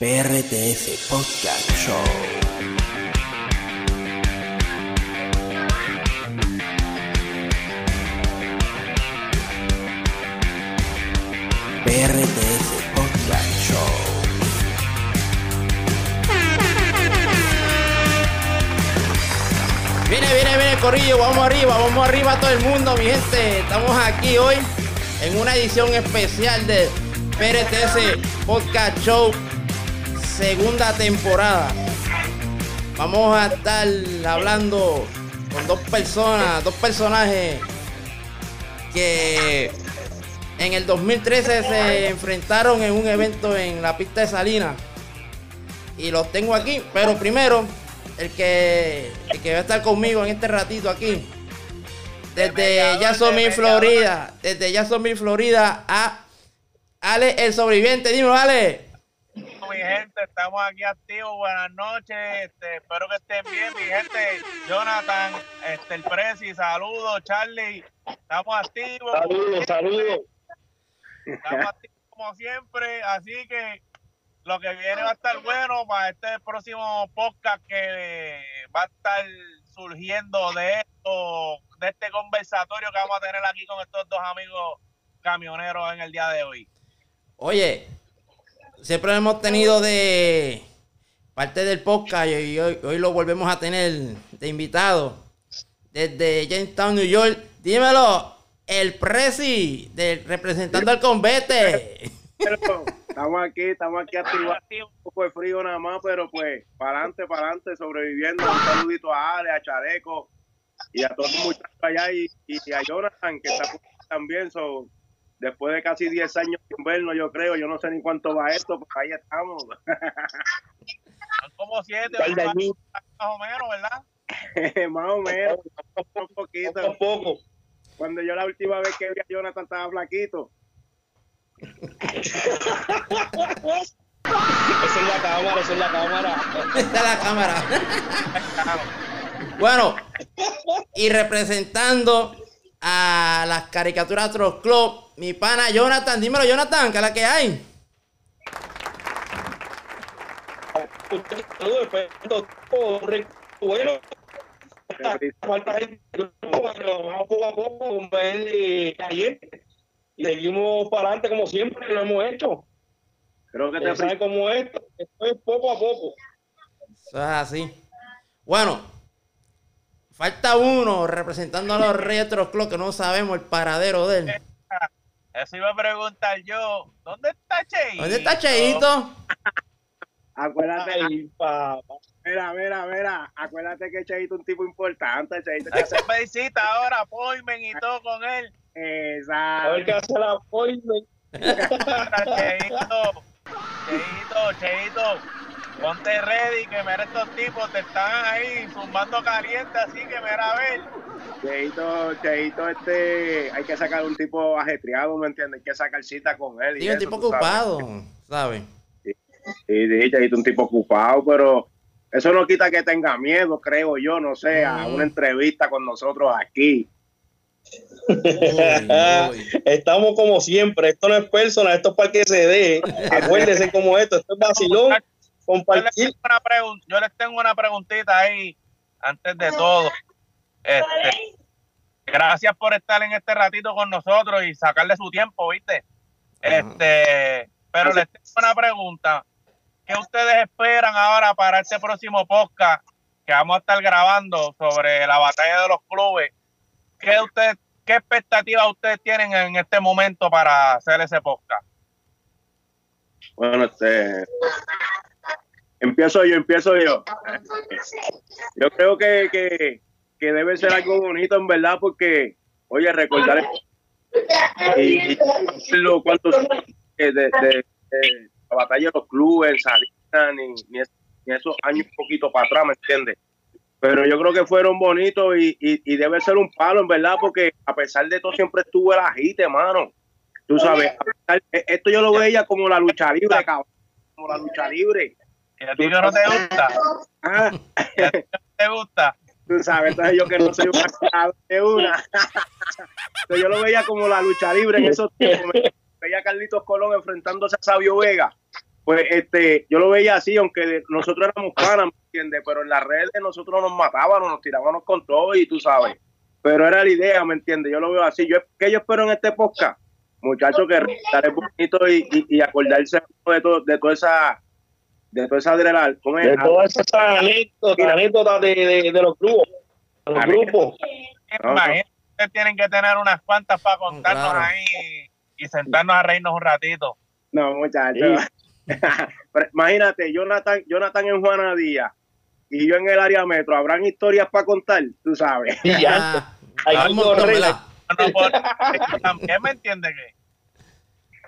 PRTF Podcast Show. PRTF Podcast Show. Viene, viene, viene, Corillo, vamos arriba, vamos arriba todo el mundo, mi gente. Estamos aquí hoy en una edición especial de PRTS Podcast Show, segunda temporada. Vamos a estar hablando con dos personas, dos personajes que en el 2013 se enfrentaron en un evento en la pista de Salinas. Y los tengo aquí, pero primero el que, el que va a estar conmigo en este ratito aquí. Desde Jacksonville, Florida. Desde Jacksonville, Florida a Ale, el sobreviviente. Dime, Ale. Gente, estamos aquí activos. Buenas noches. Este, espero que estén bien, mi gente. Jonathan, este, el Prezi, saludos, Charlie. Estamos activos. Saludos, saludos. Estamos activos como siempre. Así que lo que viene va a estar bueno para este próximo podcast que va a estar surgiendo de esto, de este conversatorio que vamos a tener aquí con estos dos amigos camioneros en el día de hoy. Oye, siempre lo hemos tenido de parte del podcast y hoy, lo volvemos a tener de invitado desde Jamestown, New York. Dímelo, el Prezi, del representando al convete. Estamos aquí, estamos aquí activados. Un poco de frío nada más, pero pues, para adelante, para adelante, sobreviviendo. Un saludito a Ale, a Chareco y a todos los muchachos allá y, y a Jonathan, que está también. So, después de casi 10 años sin vernos, yo creo, yo no sé ni cuánto va esto, pues ahí estamos. Son como siete, Par de más, añitos. más o menos, ¿verdad? más o menos, un poquito. A poco. Cuando yo la última vez que vi a Jonathan estaba flaquito. Esa es la cámara, esa es la cámara. Está la cámara. bueno, y representando a las caricaturas Troll Club, mi pana Jonathan. Dímelo, Jonathan, que es la que hay. Bueno. Falta vamos poco a poco. Y seguimos para adelante como siempre lo hemos hecho. Creo que te Ustedes saben cómo es esto, esto es poco a poco. Eso es así. Bueno, falta uno representando a los Retro Club que no sabemos el paradero de él. Eso iba a preguntar yo. ¿Dónde está Cheito? ¿Dónde está Cheito? Acuérdate, papá. mira, mira, mira, acuérdate que Cheito es un tipo importante, Cheito. Que hacer visita ahora, appointment y todo con él. A ver Exacto. qué hace la appointment. Cheito, Cheito, Cheito, ponte ready, que mira estos tipos te están ahí zumbando caliente, así que mira a ver. Cheito, Cheito, este, hay que sacar un tipo ajetreado, ¿me entiendes? Hay que sacar cita con él. y Sí, un eso, tipo ocupado, ¿sabes? Sí, sí, Cheito, un tipo ocupado, pero eso no quita que tenga miedo, creo yo, no sé, a Mm. una entrevista con nosotros aquí. Uy, uy. Estamos como siempre, esto no es personal, esto es para que se dé. Acuérdense como esto, esto es vacilón, Yo les, tengo una yo les tengo una preguntita ahí, antes de todo. Este, gracias por estar en este ratito con nosotros y sacarle su tiempo, ¿viste? Este, pero les tengo una pregunta. ¿Qué ustedes esperan ahora para este próximo podcast que vamos a estar grabando sobre la batalla de los clubes? ¿Qué, usted, qué expectativas ustedes tienen en este momento para hacer ese podcast? Bueno, este, empiezo yo, empiezo yo. Yo creo que, que, que debe ser algo bonito, en verdad, porque, oye, recordar y, y lo cuántos de, de, la batalla de los clubes, en Salinas, ni, ni, es- ni esos años un poquito para atrás, ¿me entiendes? Pero yo creo que fueron bonitos y, y, y debe ser un palo, en verdad, porque a pesar de todo siempre estuvo el agite, hermano. Tú sabes, pesar- esto yo lo veía como la lucha libre, cabrón, como la lucha libre. ¿Y a ti que no te gusta? ¿Te gusta? tú sabes, yo que no soy cara de una. Yo lo veía como la lucha libre en esos tiempos. Veía a Carlitos Colón enfrentándose a Sabio Vega. pues este, yo lo veía así, aunque nosotros éramos panas, ¿me entiendes? Pero en las redes nosotros nos matábamos, nos tirábamos con todo y tú sabes. Pero era la idea, ¿me entiendes? Yo lo veo así. Yo, ¿Qué yo espero en este podcast? Muchachos, que estaré bonito y, y, y acordarse de, todo, de toda esa de toda esa adrenalina. ¿Cómo es? De todas esas anécdotas, anécdotas de, de, de los grupos. de los grupos. No, Imagínate, ustedes tienen que tener unas cuantas para contarnos Claro. ahí y sentarnos a reírnos un ratito. No, muchachos. Pero imagínate, Jonathan, Jonathan en Juana Díaz y yo en el área metro. ¿Habrán historias para contar? Tú sabes. Y ya. Hay algo horrible. No, también me entiende que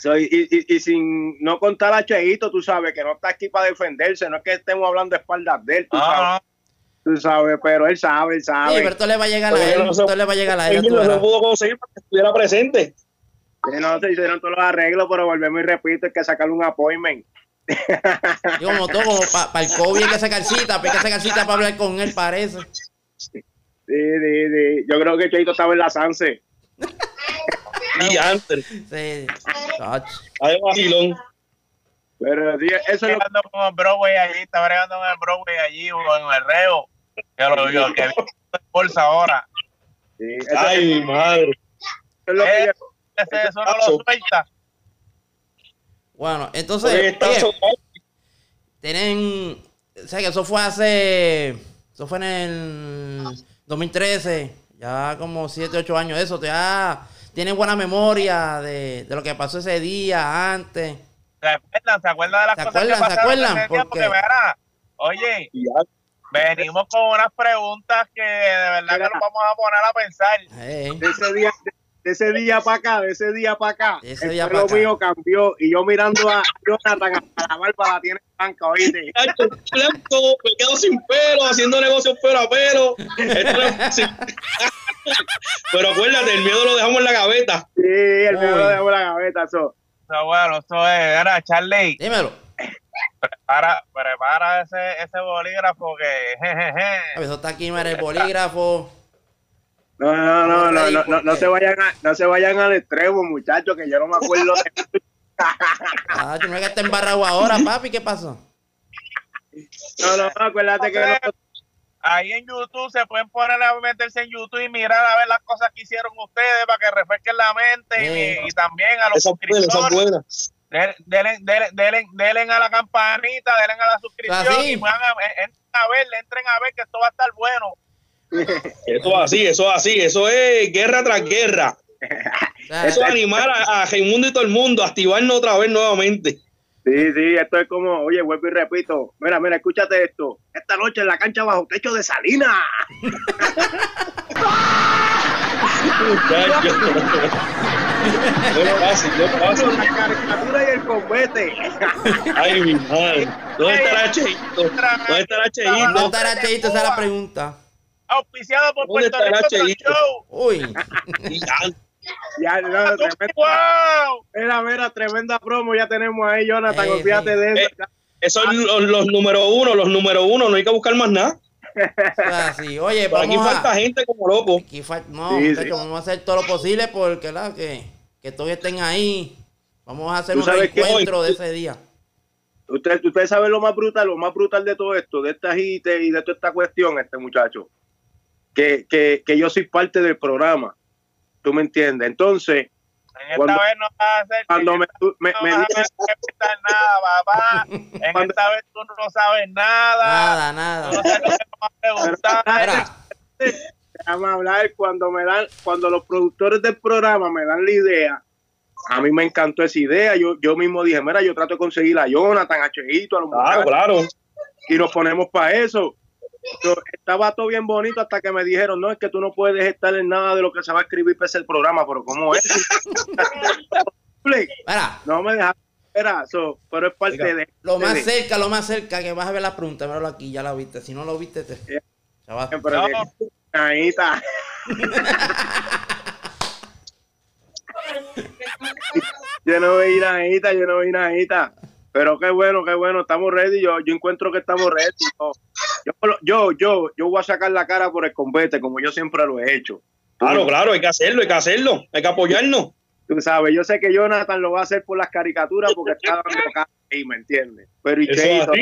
Soy, y, y- y sin no contar a Cheito, tú sabes que no está aquí para defenderse. No es que estemos hablando de espaldas de él, tú sabes. Ah, Tú sabes, pero él sabe, él Sí, sabe. pero esto le va a llegar a él. no se- le va a llegar a él. tú no verás. pudo conseguir para que estuviera presente. Sí, no, se hicieron todos los arreglos, pero volvemos y repito, hay que sacarle un appointment. Y como todo, como para el COVID hay que sacar cita, pero hay que sacar cita para hablar con él, parece. Sí, sí, sí. Yo creo que Cheito estaba en la Sanse. Y antes. Sí. Hay vacilón. Pero sí, eso es lo con el Broadway allí, está bregando en el Broadway allí o en el Reo. Que lo yo, que bolsa ahora. sí, eso- Ay, mi madre. eso es lo que Eh, yo- Ese, eso no lo suelta. Bueno, entonces, oye, tienen. O sea, que eso fue hace. Eso fue en el 2013. Ya como 7, 8 años de eso. Ya tienen buena memoria de, de lo que pasó ese día, antes. ¿Se acuerdan? ¿Se acuerdan de las ¿Se cosas acuerdan? que ¿Se pasaron acuerdan? ese día? Porque- Porque verá, oye, venimos con unas preguntas que de verdad que nos vamos a poner a pensar. Eh, de ese día, de, ese día para acá, de ese día para acá, ese el día pelo pa' acá. mío cambió y yo mirando a Jonathan a la barba la tiene blanca, oíste. Blanco, me quedo sin pelo, haciendo negocios pelo a pelo. No. Pero acuérdate, el miedo lo dejamos en la gaveta. Sí, el Uy. mío lo dejó en la gaveta, eso. Eso, bueno, eso es, era Charlie, dímelo. prepara, prepara ese, ese bolígrafo que jejeje. Eso está aquí, el bolígrafo. No, no, no, no, no, no, no se vayan a, no se vayan al extremo, muchachos, que yo no me acuerdo de Ah, no es que está embarrado ahora, papi. ¿Qué pasó? No, no, acuérdate que no, Ahí en YouTube se pueden poner a meterse en YouTube y mirar a ver las cosas que hicieron ustedes para que refresquen la mente y- y, también a los Esa es buena, esa es suscriptores. buena. Den- Denle, denle, denle, denle a la campanita, denle a la suscripción Así. y van a, entren a ver, entren a ver que esto va a estar bueno. Eso es así, eso es así, eso es guerra tras guerra. Eso es animar a, a Raimundo y todo el mundo, activarnos otra vez nuevamente. Sí, sí, esto es como, oye, vuelvo y repito. Mira, mira, escúchate esto. Esta noche en la cancha bajo techo de Salina. No es fácil, no es fácil. La caricatura y el combate. Ay, mi madre. ¿Dónde estará Cheito? ¿Dónde estará ¿Dónde Cheito? estará Cheito? Esa es la pregunta. Auspiciado por ¿Dónde Puerto Rico? Show. Uy. Ya, Ya, no, tremenda, ¡Wow! mira, mira, tremenda promo ya tenemos ahí, Jonathan. Sí, olvídate sí. de eso. Eh, Esos son los, los número uno, los número uno, no hay que buscar más nada. O sea, sí. Oye, Por aquí vamos falta gente como loco. Aquí fal- No, Sí, sí. vamos a hacer todo lo posible porque, ¿verdad? Que, que todos estén ahí. Vamos a hacer un hoy- de ese día. Usted, ustedes saben lo más brutal, lo más brutal de todo esto, de esta hite y de toda esta cuestión, este muchacho. Que, que, que yo soy parte del programa. ¿Tú me entiendes? Entonces, En esta Cuando- vez no vas a hacer cuando me, me, no me vas a dices- preguntar nada, papá. En Cuando- esta vez tú no sabes nada. Nada, nada. no sabes lo que vamos a preguntar. Mira, déjame hablar cuando me dan, cuando los productores del programa me dan la idea, a mí me encantó esa idea. Yo, yo mismo dije, mira, yo trato de conseguir a Jonathan, a Cheito, a los Claro, muchachos, claro. y nos ponemos para eso. Yo- estaba todo bien bonito hasta que me dijeron, no, es que tú no puedes estar en nada de lo que se va a escribir para el programa, pero ¿cómo es? no me dejaron so, pero es parte Oiga, de. lo más de- cerca, lo más cerca que vas a ver la pregunta, míralo aquí, ya la viste. Si no lo viste, te. Yeah. Pero No. ahí está. yo no veía nadita, yo no vi nadita. Pero qué bueno, qué bueno, estamos ready. Yo, yo encuentro que estamos ready. Yo, yo, yo, yo, yo voy a sacar la cara por el combate, como yo siempre lo he hecho. Claro, claro, hay que hacerlo, hay que hacerlo, hay que apoyarnos. Tú sabes, yo sé que Jonathan lo va a hacer por las caricaturas porque está dando cara ahí, ¿me entiendes? Pero y Cheito,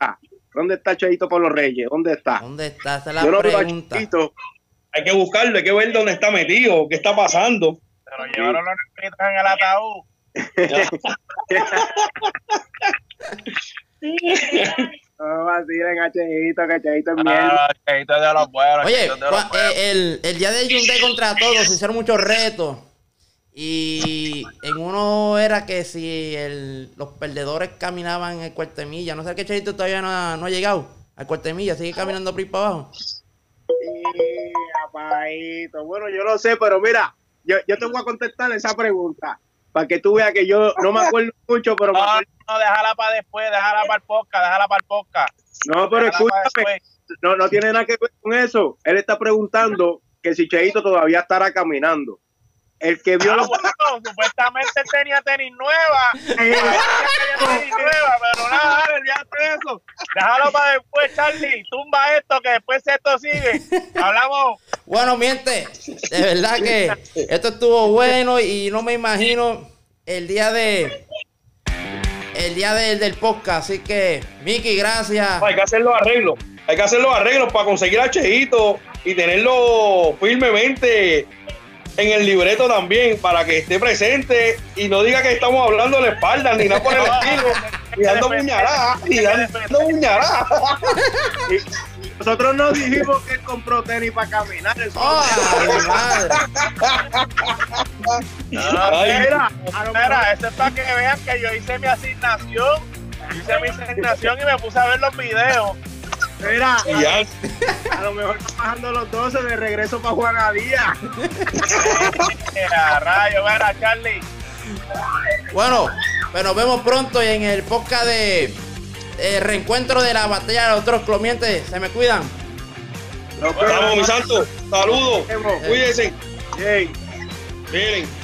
ah, ¿dónde está Cheito por los Reyes? ¿Dónde está? ¿Dónde está? Esa es Yo la no a pregunta. Cheito. Hay que buscarlo, hay que ver dónde está metido, qué está pasando. Se lo llevaron los negritos en el ataúd. No vacilen a Cheito, que Cheito es mierda. Ah, Cheito es de los buenos. Oye, de los cua- buenos. eh, el, el día de Hyundai contra todos se hicieron muchos retos. Y en uno era que si el- los perdedores caminaban el cuarto de milla. No sé qué Cheito todavía no ha, no ha llegado al cuarto de milla. Sigue caminando por ahí para abajo. Sí, apaíto. Bueno, yo no sé, pero mira, yo, yo te voy a contestar esa pregunta. Para que tú veas que yo no me acuerdo mucho, pero No, no, déjala para después, déjala para el podcast, déjala para el podcast. No, pero escúchame, no, no tiene nada que ver con eso. Él está preguntando que si Cheito todavía estará caminando. El que vio Ah, los... bueno, supuestamente él tenía tenis nueva. Tenía tenis nueva, pero nada, dale, olvídate de eso. Déjalo para después, Charlie. Tumba esto, que después esto sigue. Hablamos. Bueno, miente, de verdad que esto estuvo bueno y no me imagino el día de el día de- del podcast. Así que, Miki, gracias. Hay que hacer los arreglos. Hay que hacer los arreglos para conseguir a Cheito y tenerlo firmemente en el libreto también para que esté presente y no diga que estamos hablando de la espalda ni nada por el estilo. Y dando puñaladas, y dando puñaladas. Nosotros no dijimos que él compró tenis para caminar. Eso ¡Ay, mi madre! Ay. Mira, Mira, eso es para que vean que yo hice mi asignación. Hice mi asignación y me puse a ver los videos. Mira, a lo mejor están bajando los 12 de regreso para Juanadía. Eh, a rayo, mira, Charlie. Bueno, pues nos vemos pronto y en el podcast de eh, reencuentro de la batalla de los otros clomientes. Se me cuidan. Nos vamos, mi santo. Saludos. vemos. Cuídense. Yay. Miren.